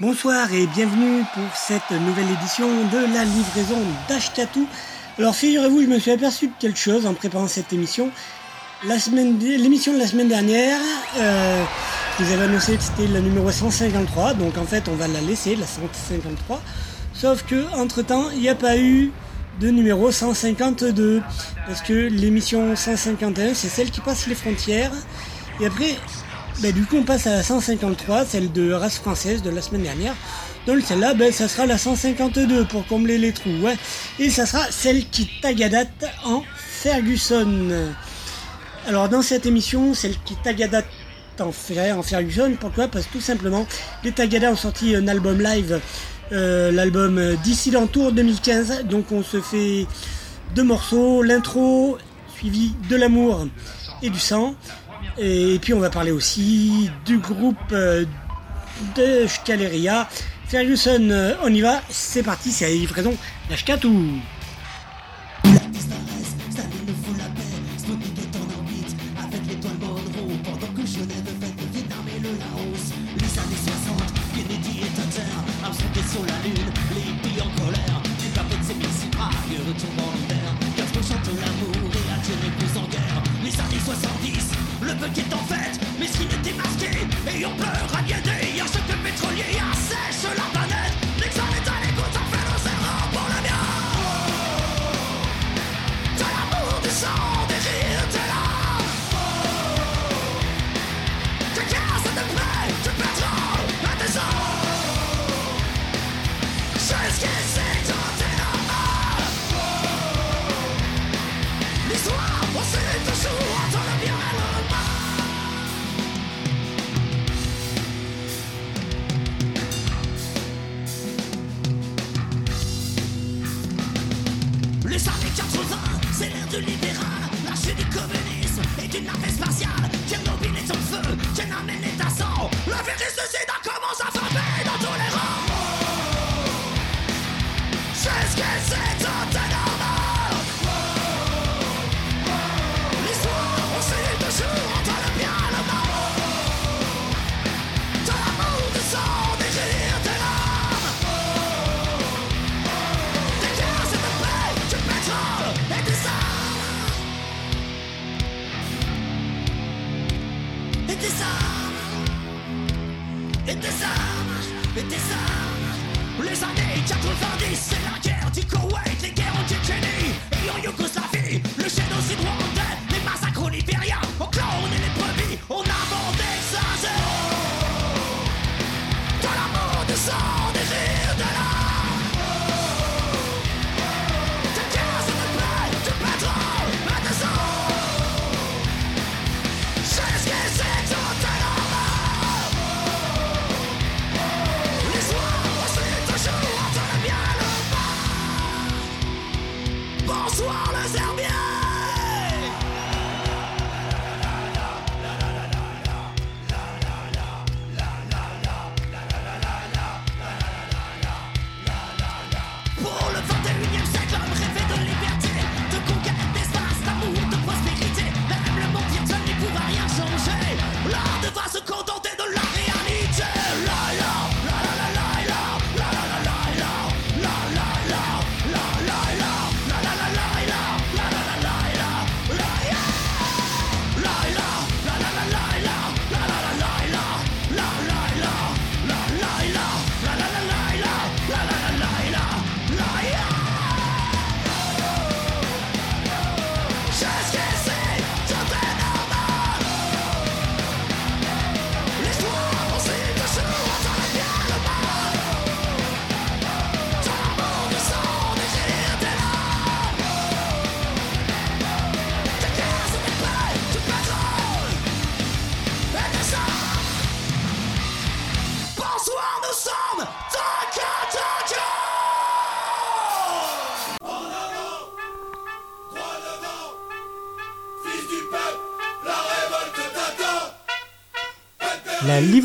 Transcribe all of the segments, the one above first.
Bonsoir et bienvenue pour cette nouvelle édition de la livraison d'Ashkatou. Alors figurez-vous, je me suis aperçu de quelque chose en préparant cette émission. L'émission de la semaine dernière, euh, vous avez annoncé que c'était la numéro 153, donc en fait on va la laisser, la 153. Sauf que entre temps, il n'y a pas eu de numéro 152, parce que l'émission 151, c'est celle qui passe les frontières. Et après, ben, du coup, on passe à la 153, celle de race française de la semaine dernière. Donc celle-là, ben, ça sera la 152 pour combler les trous. Ouais. Et ça sera celle qui tagadate en Ferguson. Alors dans cette émission, celle qui tagadate en, en Ferguson, pourquoi? Parce que tout simplement, les Tagada ont sorti un album live, euh, l'album D'ici l'entour 2015. Donc on se fait deux morceaux, l'intro suivi de l'amour et du sang. Et puis on va parler aussi du groupe euh, de Scaleria. Ferguson, euh, on y va, c'est parti, c'est la livraison d'Ashkatou.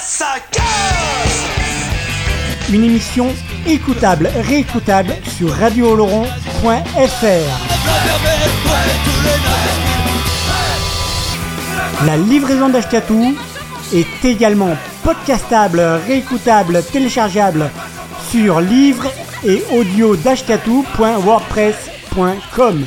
Ça casse Une émission écoutable, réécoutable sur radiooloron.fr. La livraison d'Ashkatou est également podcastable, réécoutable, téléchargeable sur livre et audio d'ashkatou.wordpress.com.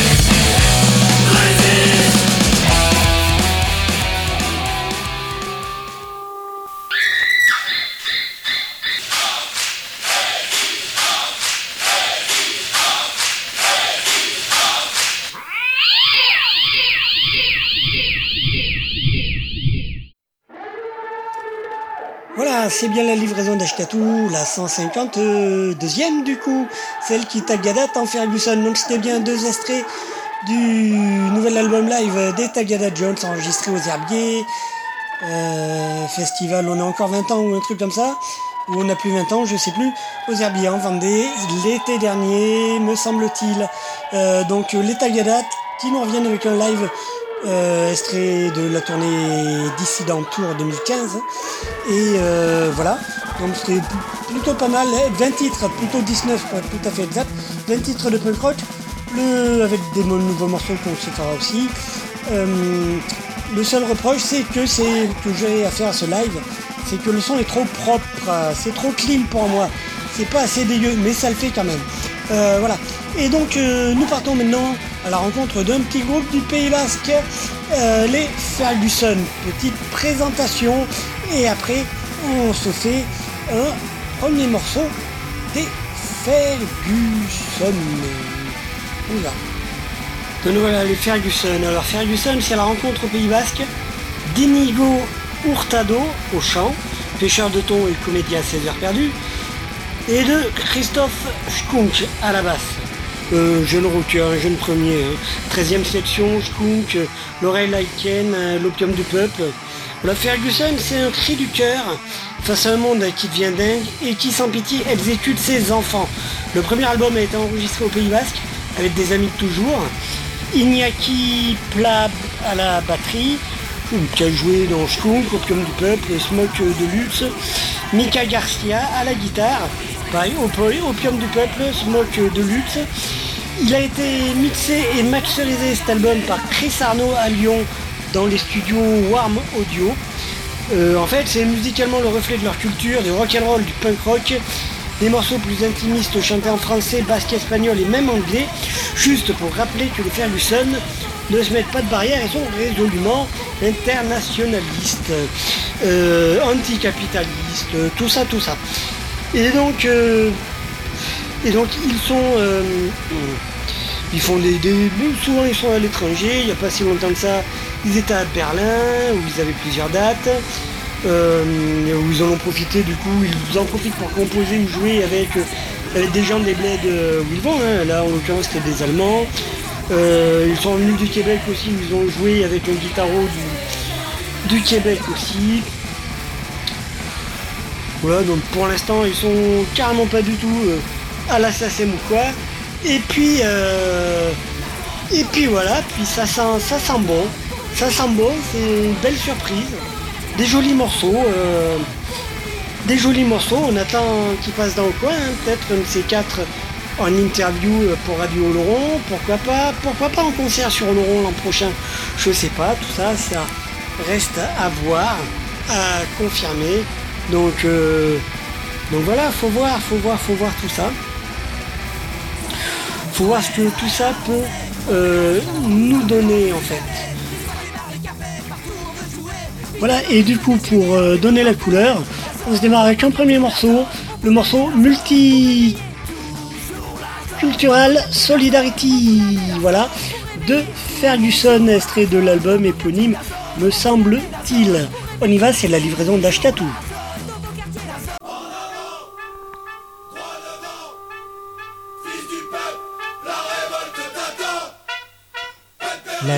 C'est bien la livraison d'Ashkatou, la 152e du coup, celle qui Tagadat en Ferguson. Donc c'était bien deux extraits du nouvel album live des Tagada Jones enregistré aux Herbiers. Euh, festival, on a encore 20 ans ou un truc comme ça, ou on a plus 20 ans, je sais plus, aux Herbiers en Vendée, l'été dernier, me semble-t-il. Euh, donc les Tagada qui nous reviennent avec un live euh, extrait de la tournée Dissident Tour 2015. Et euh, voilà, donc c'était plutôt pas mal, 20 titres, plutôt 19 pour être tout à fait exact, 20 titres de punk rock, le, avec des nouveaux morceaux qu'on se fera aussi. Euh, le seul reproche, c'est que c'est que j'ai à faire à ce live, c'est que le son est trop propre, c'est trop clean pour moi. C'est pas assez dégueu, mais ça le fait quand même. Euh, voilà. Et donc euh, nous partons maintenant à la rencontre d'un petit groupe du Pays Basque, euh, les Ferguson. Petite présentation et après on se fait un premier morceau des Ferguson. On va. Donc voilà les Ferguson. Alors Ferguson, c'est la rencontre au Pays Basque d'Inigo Hurtado au chant, pêcheur de thon et comédien à 16 heures perdues, et de Christophe Skunk à la basse. Euh, jeune rocker, un jeune premier, hein. 13e section, Skunk, euh, l'oreille Lyken, euh, l'opium du peuple. La Ferguson, c'est un cri du cœur face à un monde qui devient dingue et qui, sans pitié, exécute ses enfants. Le premier album a été enregistré au Pays Basque avec des amis de toujours. Iñaki Plab à la batterie, qui a joué dans Skunk, Opium du Peuple, Smoke de Luxe, Mika Garcia à la guitare, pareil, Op- Opium du Peuple, Smoke de Luxe. Il a été mixé et masterisé cet album par Chris Arnaud à Lyon dans les studios Warm Audio. Euh, en fait, c'est musicalement le reflet de leur culture, du rock'n'roll, du punk rock, des morceaux plus intimistes chantés en français, basque, espagnol et même anglais, juste pour rappeler que les Ferguson ne se mettent pas de barrière et sont résolument internationalistes, euh, anticapitalistes, tout ça, tout ça. Et donc, euh, et donc ils sont, euh, ils font des, souvent ils sont à l'étranger. Il n'y a pas si longtemps que ça, ils étaient à Berlin où ils avaient plusieurs dates. euh, où ils en ont profité du coup, ils en profitent pour composer ou jouer avec, euh, des gens des bleds où ils vont. hein. Là en l'occurrence c'était des Allemands. Ils sont venus du Québec aussi, ils ont joué avec un guitaro du, Québec aussi. Voilà, donc pour l'instant, ils sont carrément pas du tout à la SACEM ou quoi. Et puis, euh, et puis voilà, puis ça sent, ça sent bon. Ça sent bon, c'est une belle surprise. Des jolis morceaux. euh, des jolis morceaux, on attend qu'ils passent dans le coin, hein, peut-être un de ces quatre en interview pour Radio Oloron, pourquoi pas, pourquoi pas en concert sur Oloron l'an prochain, je sais pas, tout ça, ça reste à voir, à confirmer. Donc, euh, donc voilà, faut voir, faut voir, faut voir tout ça. Faut voir ce que tout ça peut euh, nous donner en fait. Voilà, et du coup, pour euh, donner la couleur, on se démarre avec un premier morceau, le morceau multi cultural Solidarity, voilà, de Ferguson, extrait de l'album éponyme, me semble-t-il. On y va, c'est la livraison d'Ashtatou.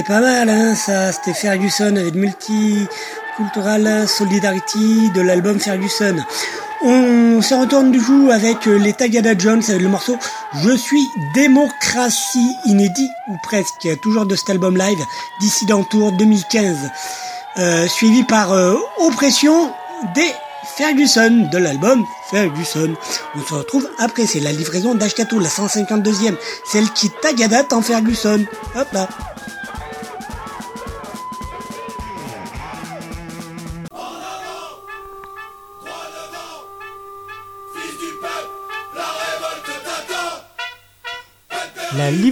C'était pas mal, hein, ça. C'était Ferguson avec Multicultural Solidarity de l'album Ferguson. On se retourne du coup avec les Tagada Jones avec le morceau Je suis démocratie inédit ou presque, toujours de cet album live Dissident Tour 2015, euh, suivi par euh, Oppression des Ferguson de l'album Ferguson. On se retrouve après, c'est la livraison d'Ashkato, la 152e, celle qui Tagada en Ferguson. Hop là.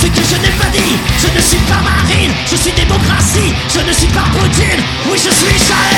ce que je n'ai pas dit Je ne suis pas Marine, je suis démocratie Je ne suis pas Poutine, oui je suis Jaël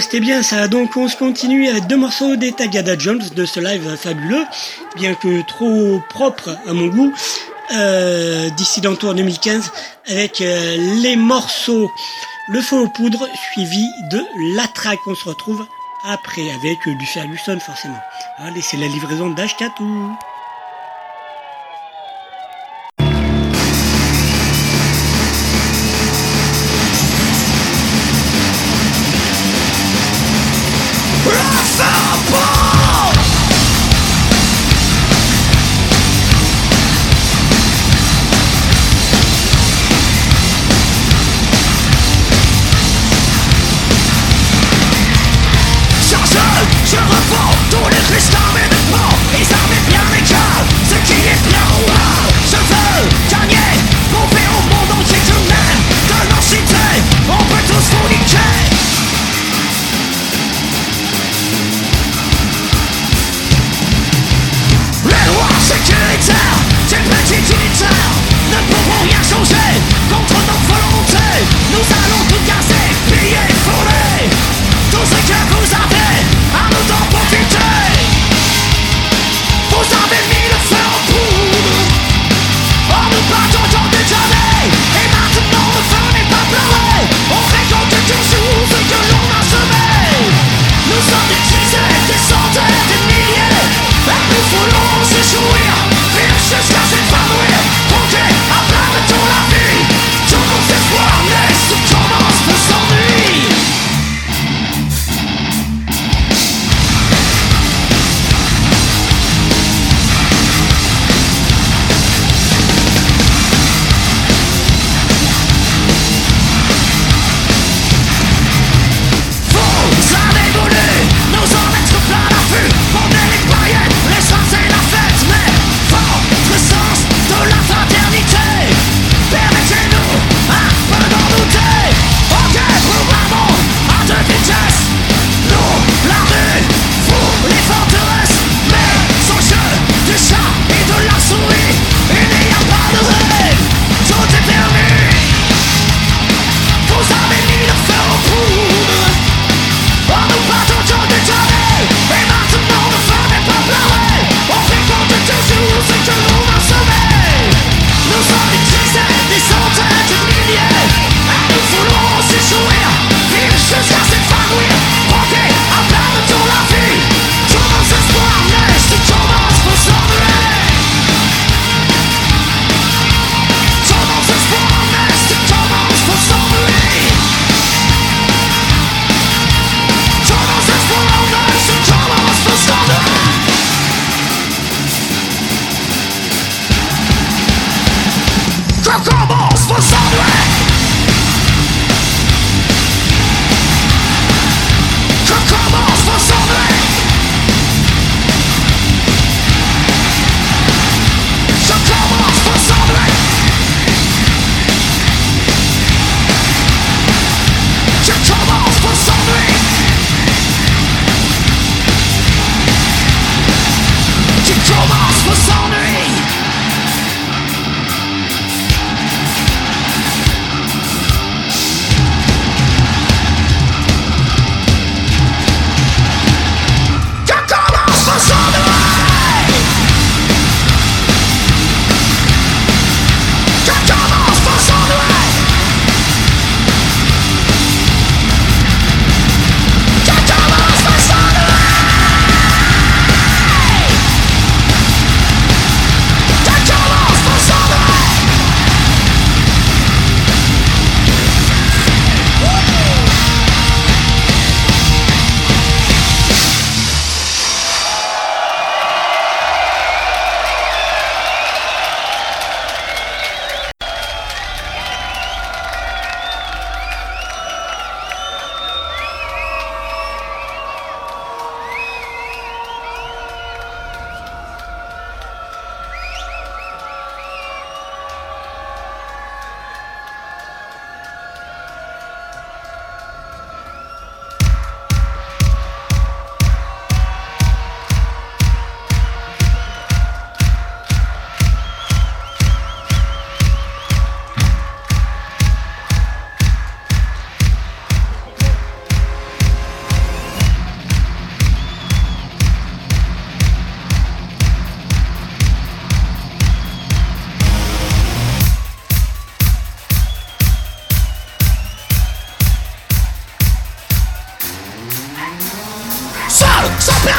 C'était bien ça. Donc on se continue avec deux morceaux des Tagada Jones de ce live fabuleux, bien que trop propre à mon goût, euh, Dissident Tour 2015, avec euh, les morceaux Le Feu aux Poudres, suivi de La Traque. On se retrouve après avec du Ferguson forcément. Allez, c'est la livraison d'Ashkatou.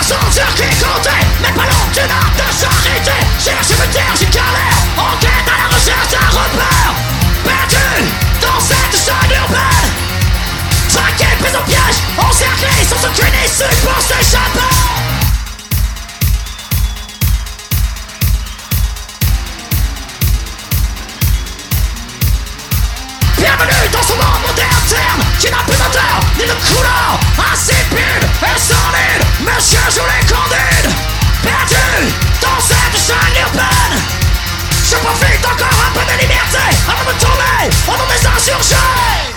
Sur qui compter Mais pas d'une art de charité. Cherche une terre, j'y galère En quête à la recherche d'un repère. Perdu dans cette jungle urbaine. Traqué, pris au piège, encerclé Sans aucune issue pour s'échapper Bienvenue dans ce monde moderne terme Qui n'a plus d'odeur ni de couleur. Insipide et solide Monsieur joue les candides Perdu dans cette jungle urbaine. Je profite encore un peu de liberté Avant de me tourner au nom des insurgés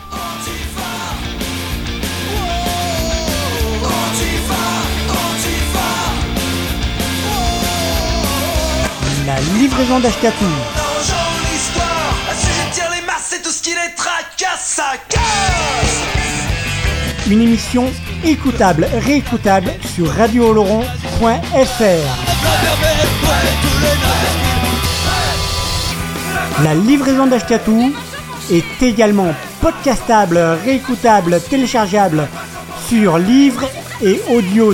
Ça casse Une émission écoutable, réécoutable sur radiooloron.fr. La livraison d'Ashkatou est également podcastable, réécoutable, téléchargeable sur livre et audio.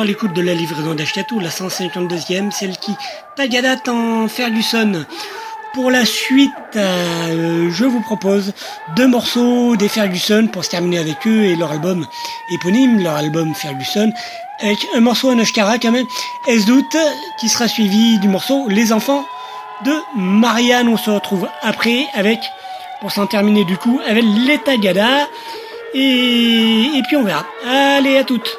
À l'écoute de la livraison d'Ashkatou, la 152e, celle qui tagadat en Ferguson. Pour la suite, euh, je vous propose deux morceaux des Ferguson pour se terminer avec eux et leur album éponyme, leur album Ferguson, avec un morceau en Ashkara quand même, S-Doute, qui sera suivi du morceau Les Enfants de Marianne. On se retrouve après avec, pour s'en terminer du coup, avec les Tagada. Et, et puis on verra. Allez, à toutes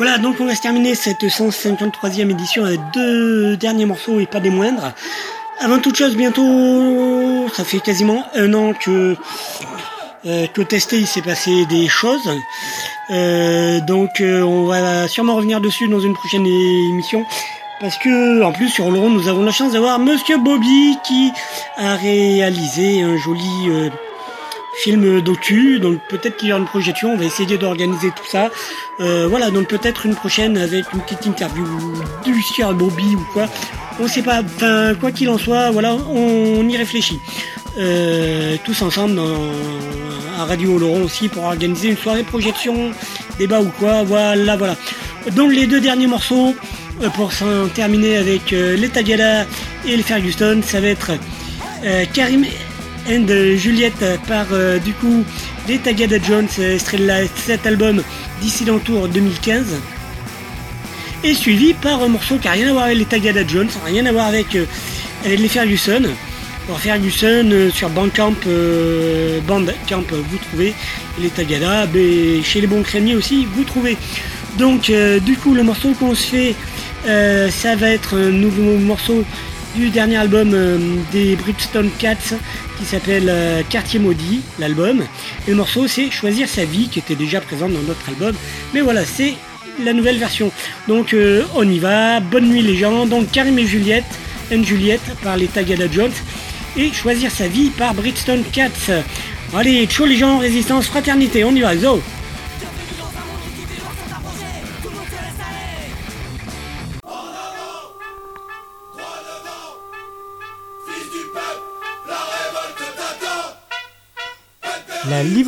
Voilà, donc on va se terminer cette 153e édition avec deux derniers morceaux et pas des moindres. Avant toute chose, bientôt, ça fait quasiment un an que euh, qu'au testé il s'est passé des choses. Euh, donc euh, on va sûrement revenir dessus dans une prochaine émission. Parce que en plus sur Laurent nous avons la chance d'avoir Monsieur Bobby qui a réalisé un joli euh, film docu, donc peut-être qu'il y aura une projection, on va essayer d'organiser tout ça. Euh, voilà, donc peut-être une prochaine avec une petite interview du Sir Bobby ou quoi. On sait pas, enfin quoi qu'il en soit, voilà, on, y réfléchit. Euh, tous ensemble dans, à Radio Laurent aussi pour organiser une soirée projection, débat ou quoi, voilà, voilà. Donc les deux derniers morceaux, euh, pour s'en terminer avec les Tagada et les Ferguson, ça va être Karim and Juliette par euh, du coup les Tagada Jones, euh, extrait de cet album Dissident Tour 2015. Et suivi par un morceau qui n'a rien à voir avec les Tagada Jones, rien à voir avec, euh, avec les Ferguson. Alors Ferguson euh, sur Bandcamp, euh, Bandcamp vous trouvez, les Tagada, ben, chez les bons crémiers aussi vous trouvez. Donc euh, du coup le morceau qu'on se fait, euh, ça va être un nouveau morceau du dernier album euh, des Bridgestone Cats qui s'appelle euh, Quartier Maudit, l'album. Et le morceau c'est Choisir sa vie qui était déjà présent dans notre album. Mais voilà, c'est la nouvelle version. Donc euh, on y va, bonne nuit les gens. Donc Karim et Juliette, and Juliette par les Tagada Jones et Choisir sa vie par Bridgestone Cats. Allez, chaud les gens, résistance, fraternité, on y va, zo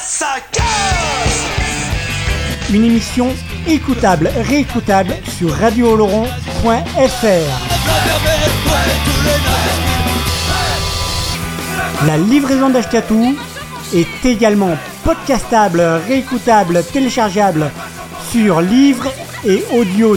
Ça casse Une émission écoutable, réécoutable sur radiooloron.fr. La livraison d'Ashkatou est également podcastable, réécoutable, téléchargeable sur livre et audio.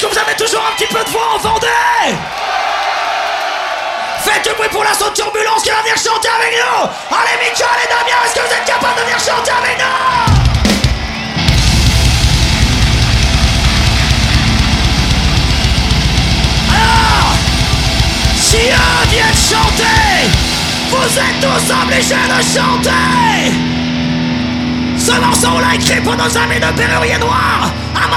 Est-ce que vous avez toujours un petit peu de voix en Vendée? Faites du bruit pour la saute turbulence qui va venir chanter avec nous! Allez Michael et Damien, est-ce que vous êtes capables de venir chanter avec nous? Alors Si eux viennent chanter Vous êtes tous obligés de chanter! Ce morceau, on l'a écrit pour nos amis de Pérurier Noir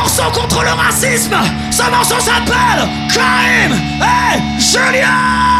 morceau contre le racisme. Ce morceau s'appelle Karim et Julien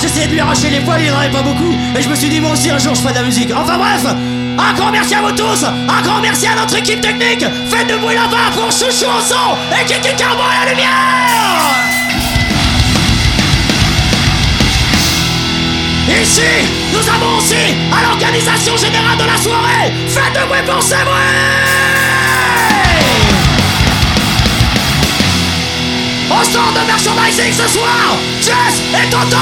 j'essayais de lui arracher les poils, il en avait pas beaucoup, et je me suis dit moi aussi un jour je ferai de la musique. Enfin bref, un grand merci à vous tous, un grand merci à notre équipe technique, faites de bruit là-bas pour Chouchou au son et Kiki Carbon à la lumière. Ici, nous avons aussi à l'organisation générale de la soirée, faites de bruit pour ces Au stand de merchandising ce soir, Jess et Tonton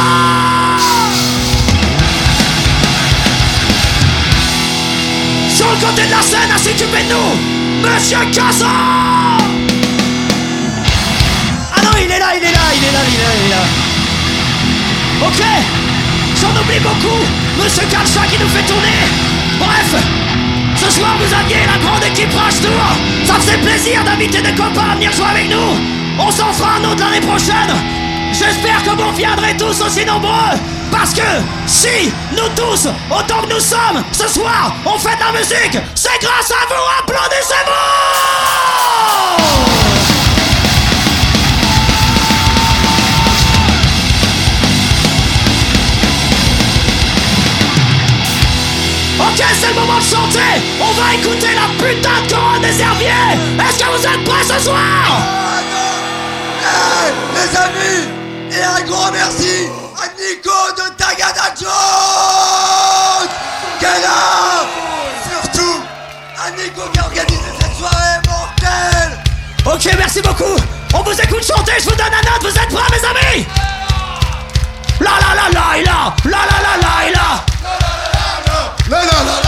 Sur le côté de la scène, à s'occuper de nous, Monsieur Casson Ah non, il est là, il est là, il est là, il est là, il est là. Ok, j'en oublie beaucoup, Monsieur Kalcha qui nous fait tourner. Bref, ce soir vous aviez la grande équipe Rush Tour. Ça faisait plaisir d'inviter des copains à venir jouer avec nous. On s'en fera un autre l'année prochaine. J'espère que vous viendrez tous aussi nombreux. Parce que si nous tous, autant que nous sommes, ce soir, on fait de la musique, c'est grâce à vous. Applaudissez-vous Ok, c'est le moment de chanter On va écouter la putain de couronne des herbiers Est-ce que vous êtes prêts ce soir? Hey, les amis Et un grand merci à Nico de Tagada Jones qui Surtout à Nico qui a organisé cette soirée mortelle Ok, merci beaucoup On vous écoute chanter, je vous donne la note, vous êtes prêts mes amis La la la la la La la la la la La la la la Allez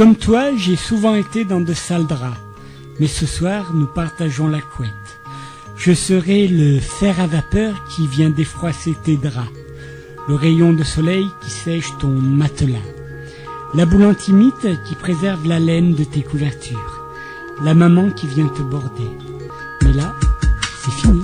Comme toi, j'ai souvent été dans de sales draps. Mais ce soir, nous partageons la couette. Je serai le fer à vapeur qui vient défroisser tes draps. Le rayon de soleil qui sèche ton matelas. La boule antimite qui préserve la laine de tes couvertures. La maman qui vient te border. Mais là, c'est fini.